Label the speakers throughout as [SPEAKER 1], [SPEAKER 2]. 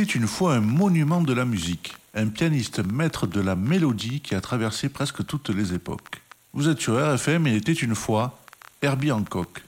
[SPEAKER 1] Était une fois un monument de la musique, un pianiste maître de la mélodie qui a traversé presque toutes les époques. Vous êtes sur RFM, il était une fois Herbie Hancock.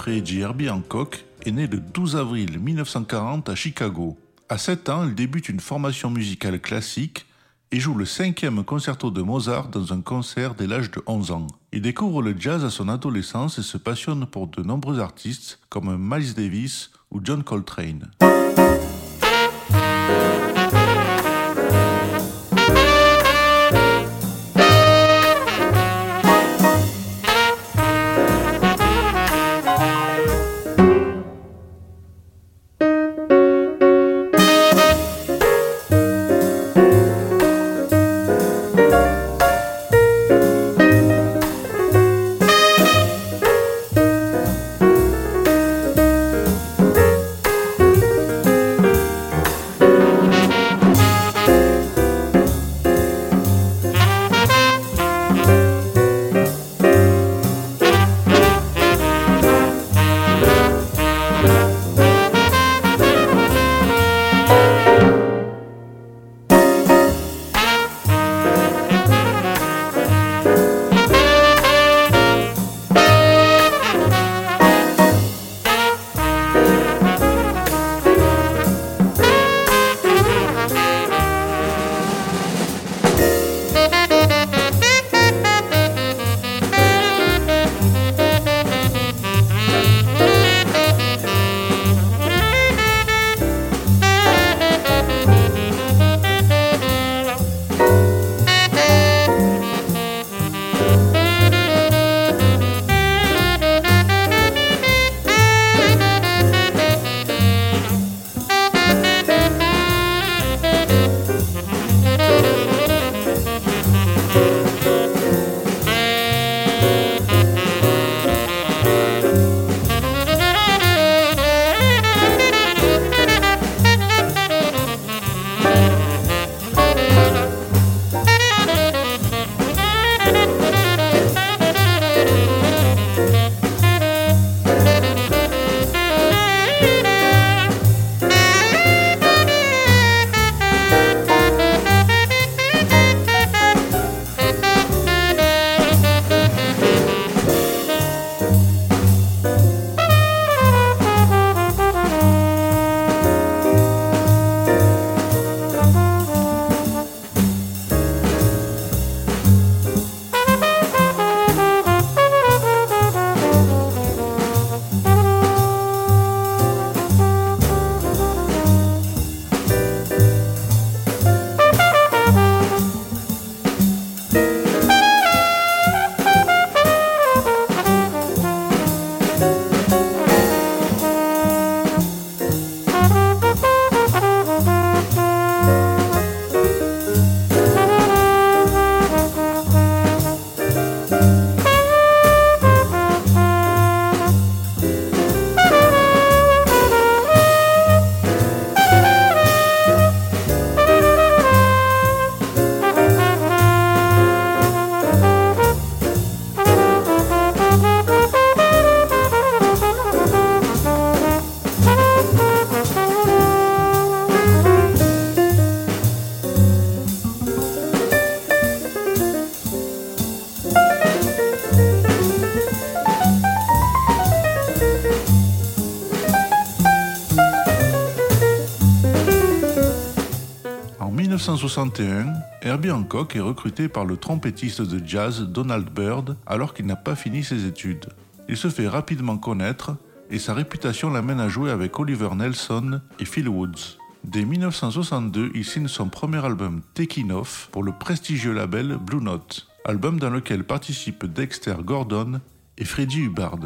[SPEAKER 1] Jeffrey G. Herbie Hancock est né le 12 avril 1940 à Chicago. À 7 ans, il débute une formation musicale classique et joue le cinquième concerto de Mozart dans un concert dès l'âge de 11 ans. Il découvre le jazz à son adolescence et se passionne pour de nombreux artistes comme Miles Davis ou John Coltrane. 1961, Herbie Hancock est recruté par le trompettiste de jazz Donald Byrd alors qu'il n'a pas fini ses études. Il se fait rapidement connaître et sa réputation l'amène à jouer avec Oliver Nelson et Phil Woods. Dès 1962, il signe son premier album Taking Off pour le prestigieux label Blue Note, album dans lequel participent Dexter Gordon et Freddie Hubbard.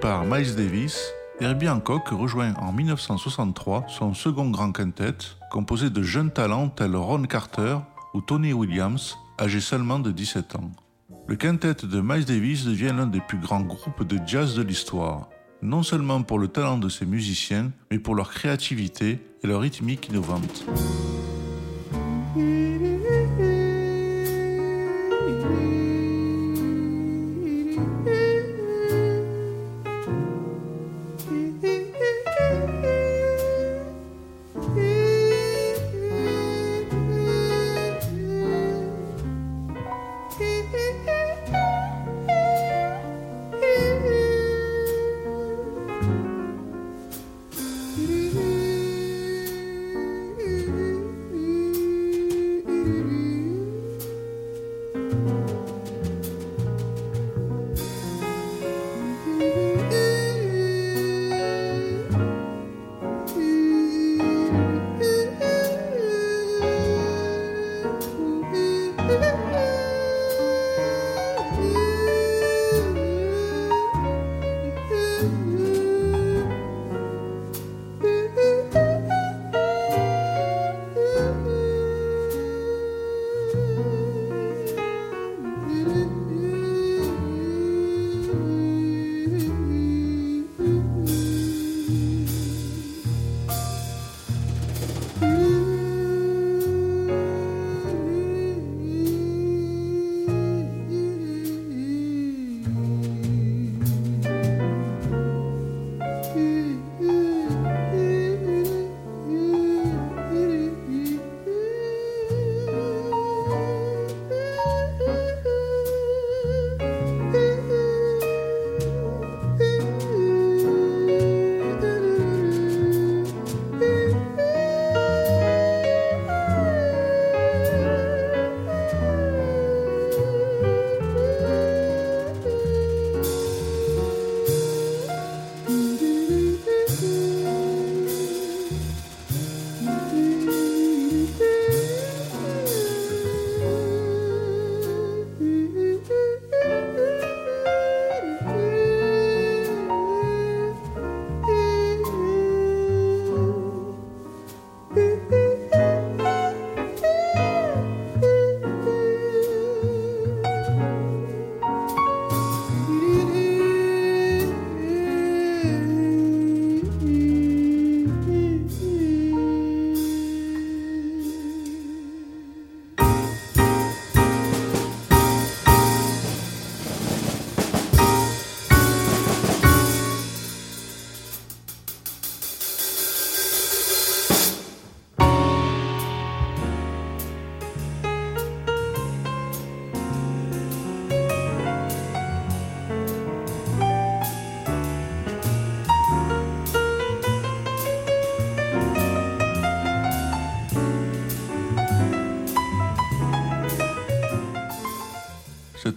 [SPEAKER 1] Par Miles Davis, Herbie Hancock rejoint en 1963 son second grand quintet, composé de jeunes talents tels Ron Carter ou Tony Williams, âgés seulement de 17 ans. Le quintet de Miles Davis devient l'un des plus grands groupes de jazz de l'histoire, non seulement pour le talent de ses musiciens, mais pour leur créativité et leur rythmique innovante.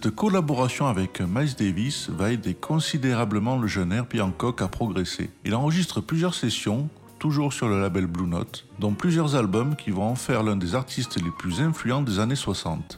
[SPEAKER 1] Cette collaboration avec Miles Davis va aider considérablement le jeune Herbie Hancock à progresser. Il enregistre plusieurs sessions, toujours sur le label Blue Note, dont plusieurs albums qui vont en faire l'un des artistes les plus influents des années 60.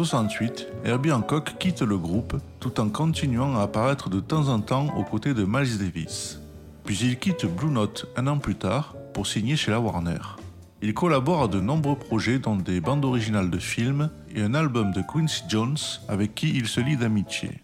[SPEAKER 1] 1968, Herbie Hancock quitte le groupe tout en continuant à apparaître de temps en temps aux côtés de Miles Davis. Puis il quitte Blue Note un an plus tard pour signer chez la Warner. Il collabore à de nombreux projets dont des bandes originales de films et un album de Quincy Jones avec qui il se lie d'amitié.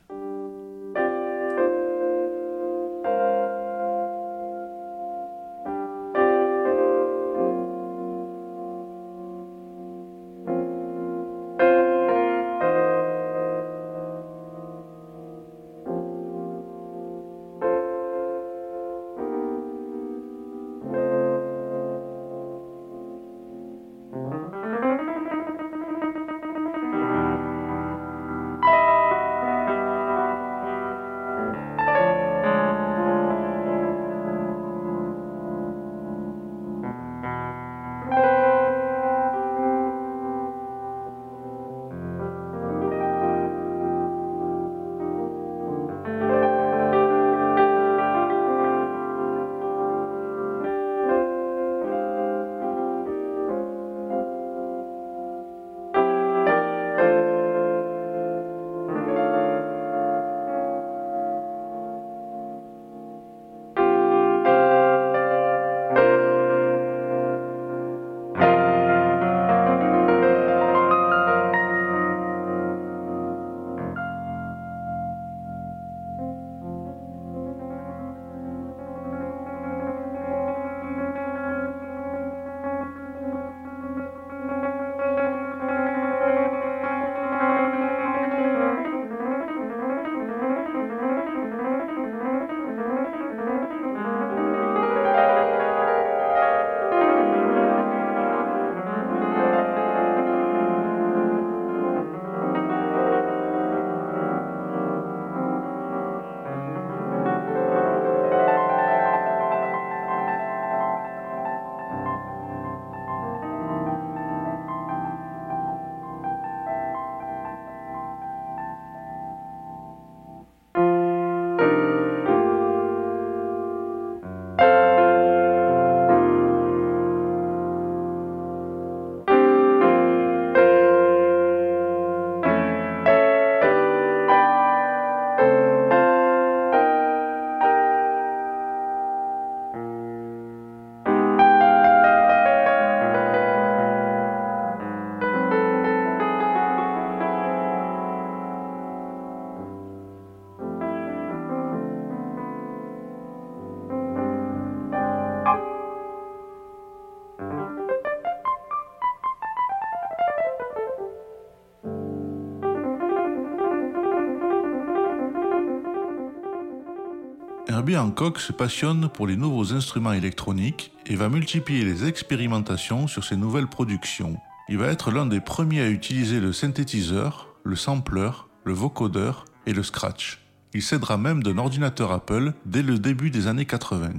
[SPEAKER 1] Herbie Hancock se passionne pour les nouveaux instruments électroniques et va multiplier les expérimentations sur ses nouvelles productions. Il va être l'un des premiers à utiliser le synthétiseur, le sampler, le vocodeur et le scratch. Il cédera même d'un ordinateur Apple dès le début des années 80.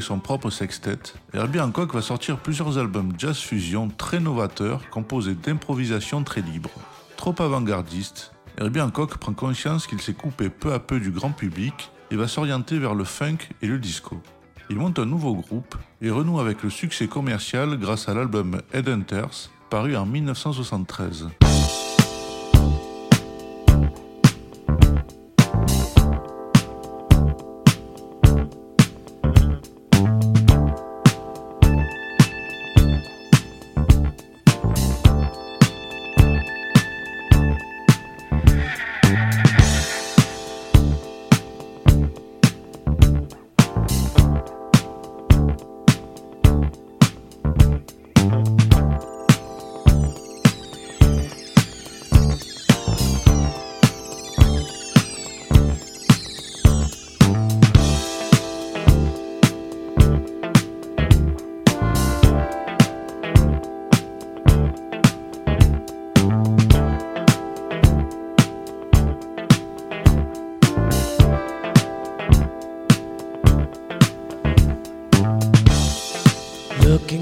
[SPEAKER 1] Son propre sextet, Herbie Hancock va sortir plusieurs albums jazz fusion très novateurs composés d'improvisations très libres. Trop avant-gardiste, Herbie Hancock prend conscience qu'il s'est coupé peu à peu du grand public et va s'orienter vers le funk et le disco. Il monte un nouveau groupe et renoue avec le succès commercial grâce à l'album Headhunters, paru en 1973.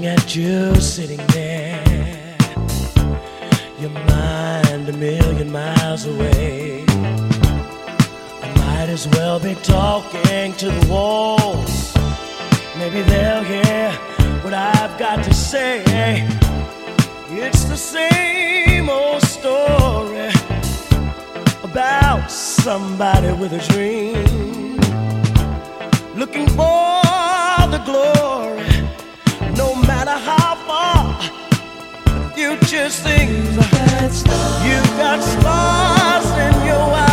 [SPEAKER 2] Looking at you sitting there, your mind a million miles away. I might as well be talking to the walls. Maybe they'll hear what I've got to say. It's the same old story about somebody with a dream looking for the glory how far future seems. You've got stars in your eyes.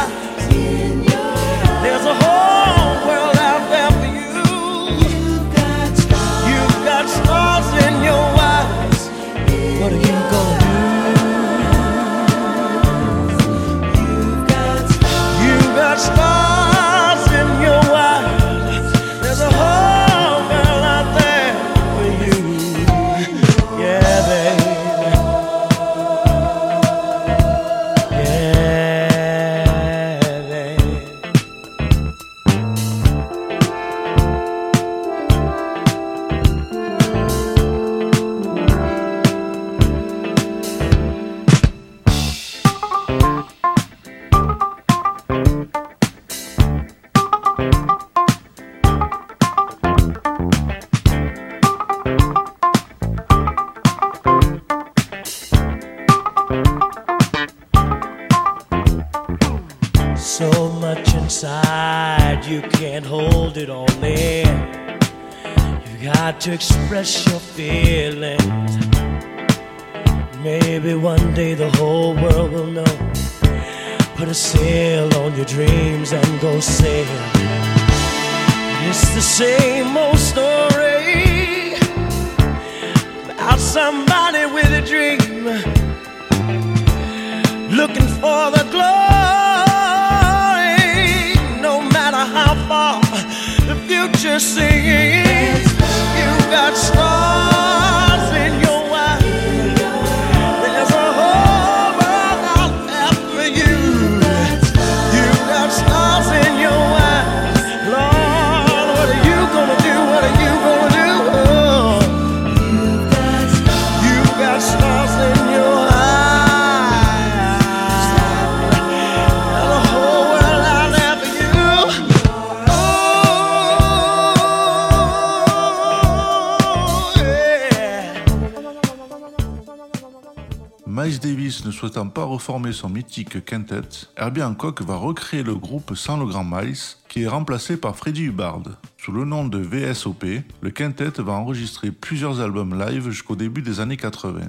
[SPEAKER 2] It. You got to express your feelings. Maybe one day the whole world will know. Put a sail on your dreams and go sail. It's the same old story about somebody with a dream looking for the glory. future singing. You got
[SPEAKER 1] strong. Souhaitant pas reformer son mythique quintet, Herbie Hancock va recréer le groupe sans le grand Miles, qui est remplacé par Freddie Hubbard. Sous le nom de VSOP, le quintet va enregistrer plusieurs albums live jusqu'au début des années 80.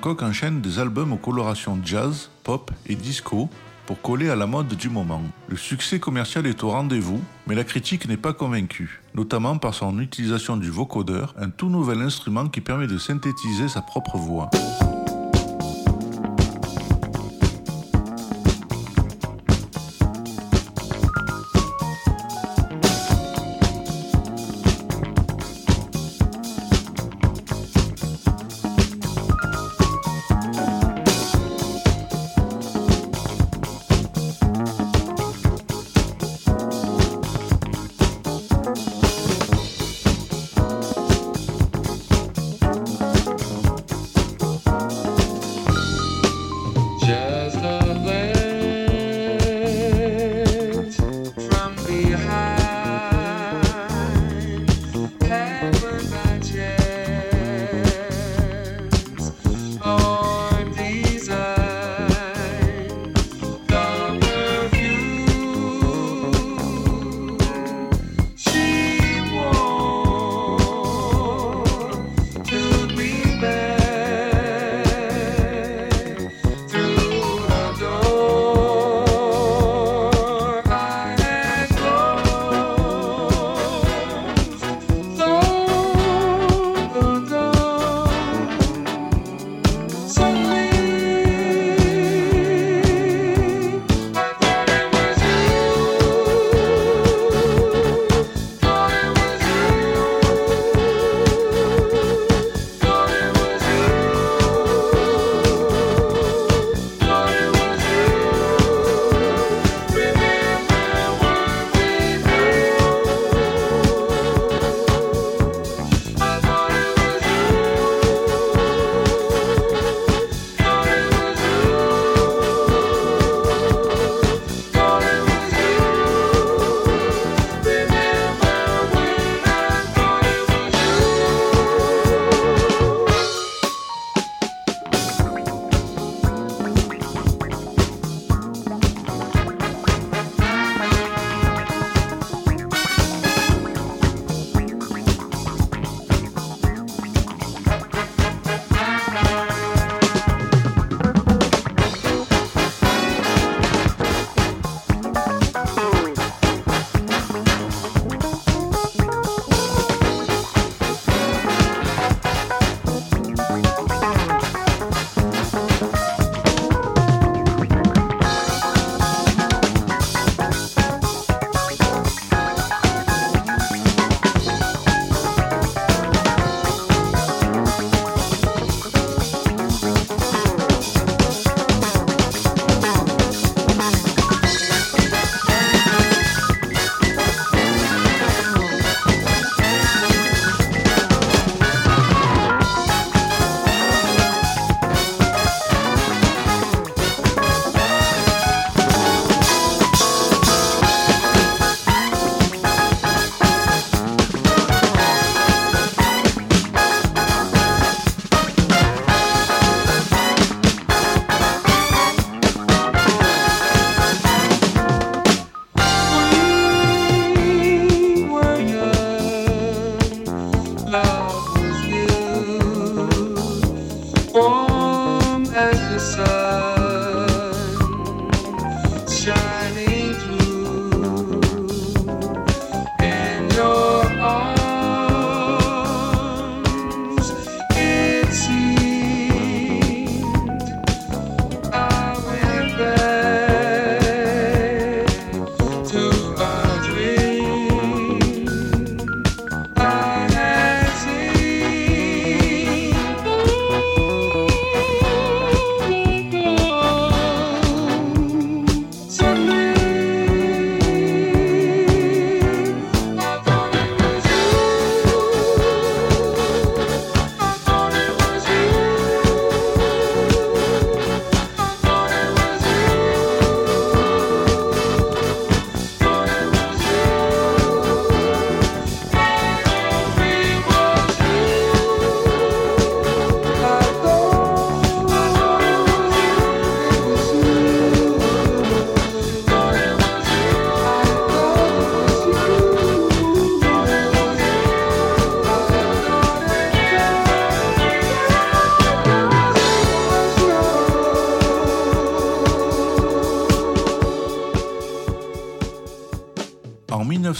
[SPEAKER 3] Hancock enchaîne des albums aux colorations jazz, pop et disco pour coller à la mode du moment. Le succès commercial est au rendez-vous, mais la critique n'est pas convaincue, notamment par son utilisation du vocodeur, un tout nouvel instrument qui permet de synthétiser sa propre voix.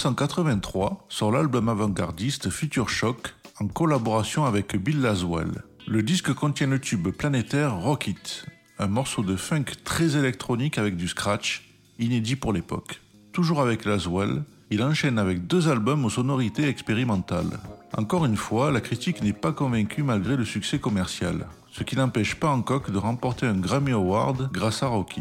[SPEAKER 1] 1983 sort l'album avant-gardiste Future Shock en collaboration avec Bill Laswell. Le disque contient le tube planétaire Rock It, un morceau de funk très électronique avec du scratch, inédit pour l'époque. Toujours avec Laswell, il enchaîne avec deux albums aux sonorités expérimentales. Encore une fois, la critique n'est pas convaincue malgré le succès commercial, ce qui n'empêche pas Hancock de remporter un Grammy Award grâce à Rock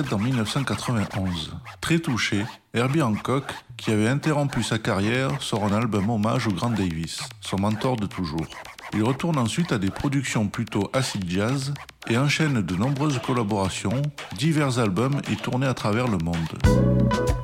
[SPEAKER 1] décède en 1991. Très touché, Herbie Hancock, qui avait interrompu sa carrière, sort un album hommage au grand Davis, son mentor de toujours. Il retourne ensuite à des productions plutôt acid jazz et enchaîne de nombreuses collaborations, divers albums et tournées à travers le monde.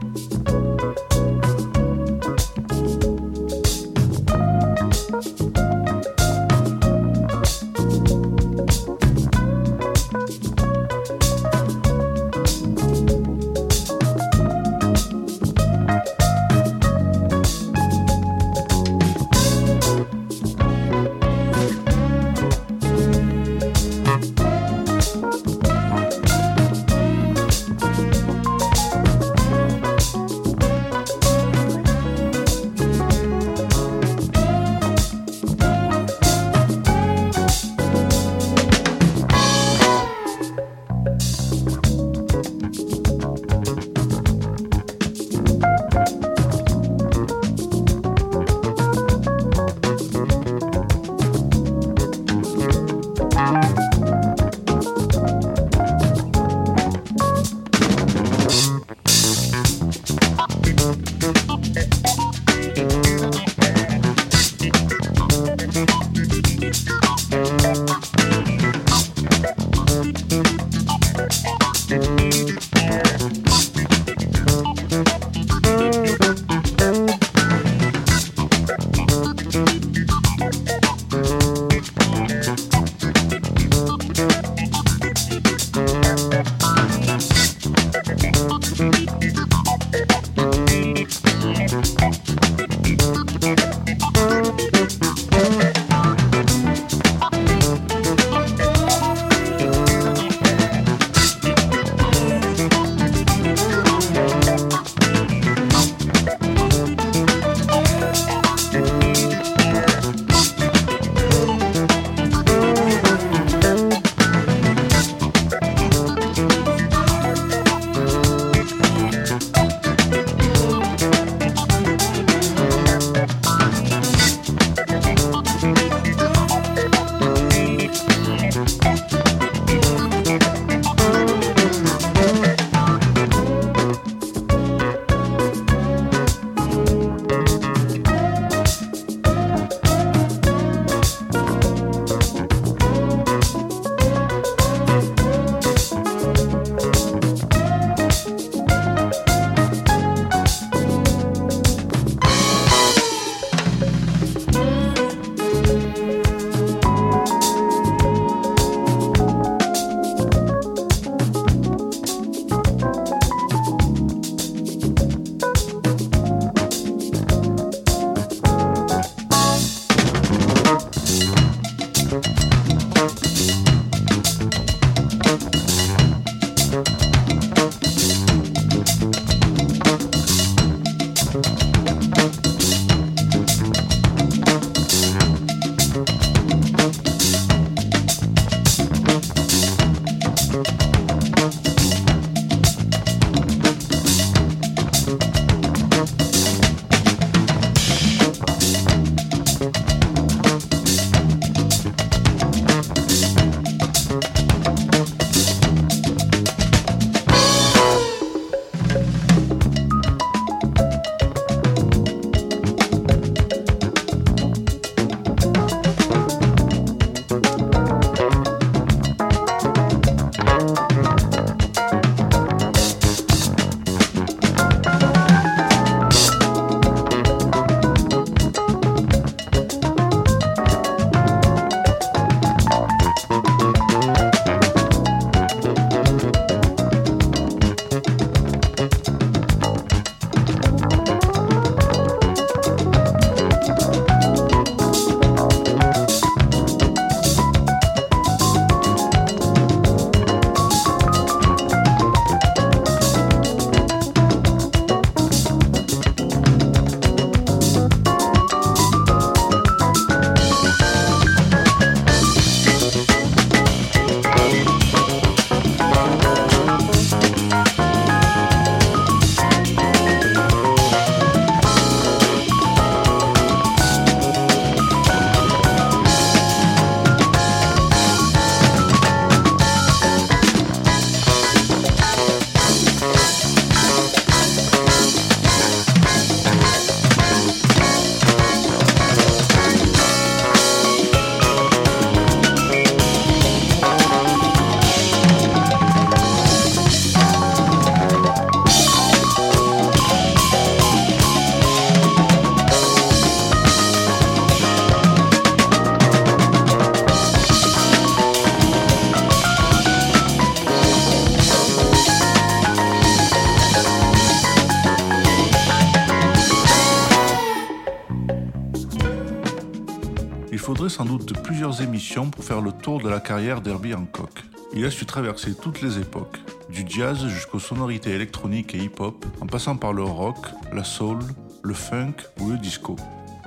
[SPEAKER 1] Carrière d'Herbie Hancock. Il a su traverser toutes les époques, du jazz jusqu'aux sonorités électroniques et hip-hop, en passant par le rock, la soul, le funk ou le disco.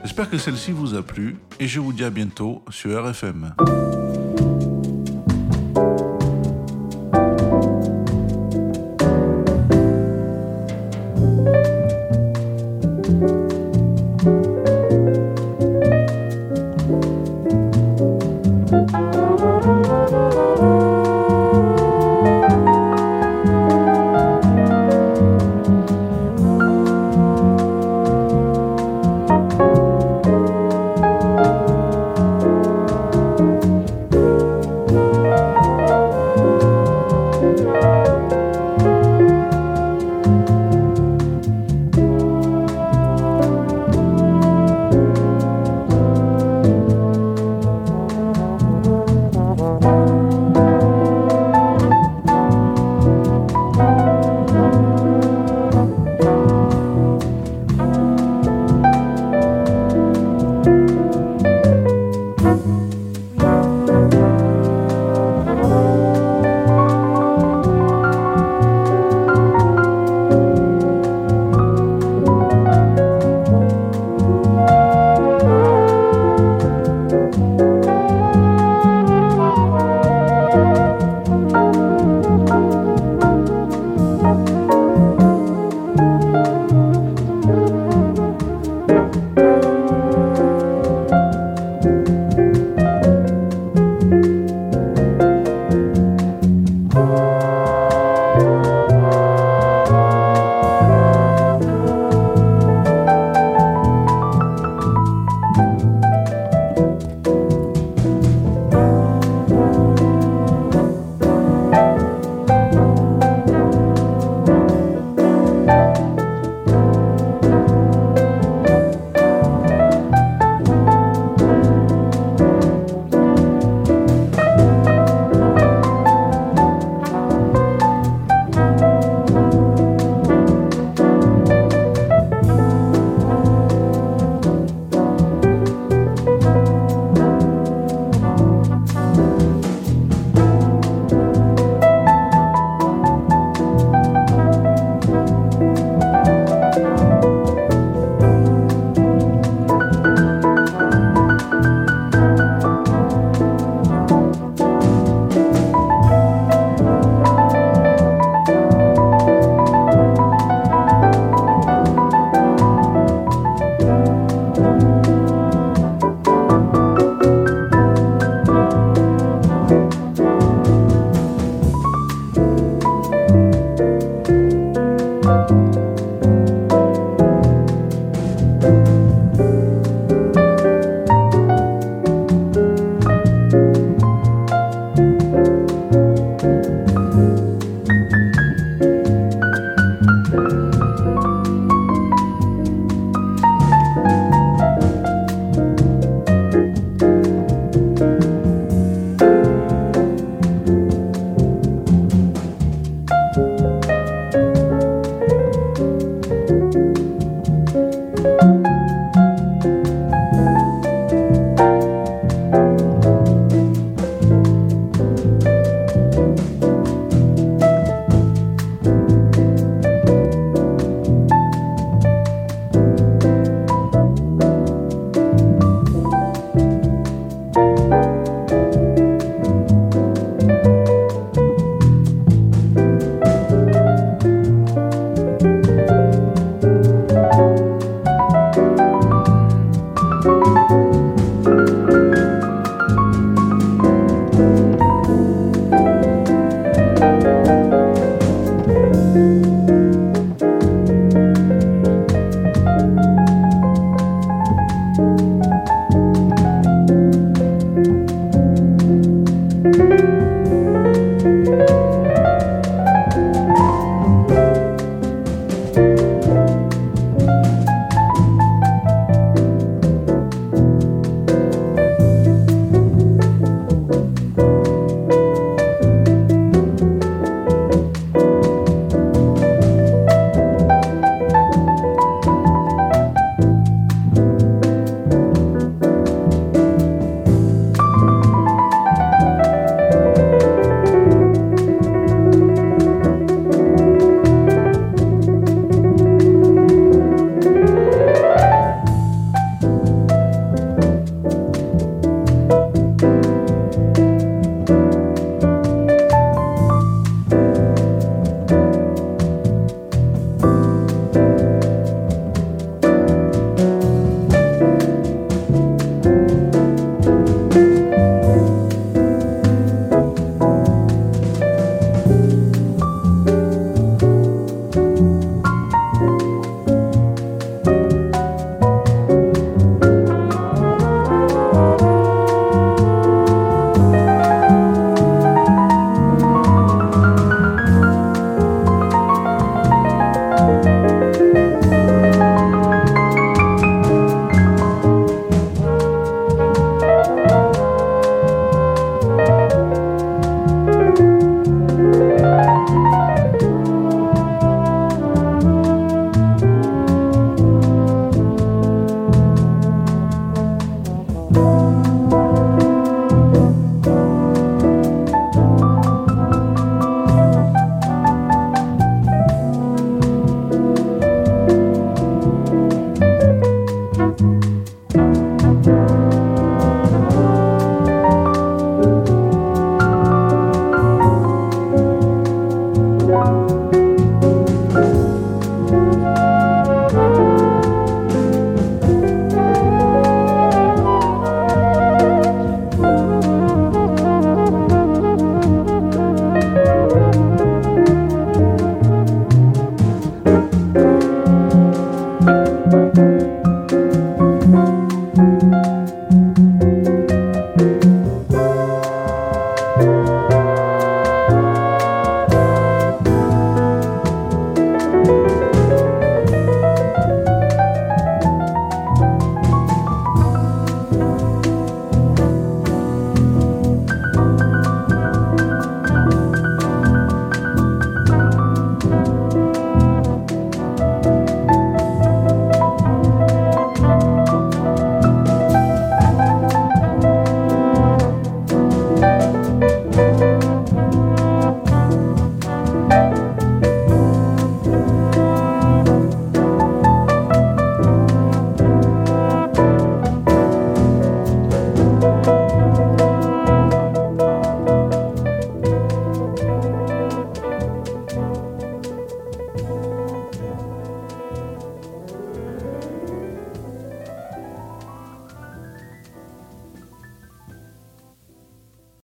[SPEAKER 1] J'espère que celle-ci vous a plu et je vous dis à bientôt sur RFM.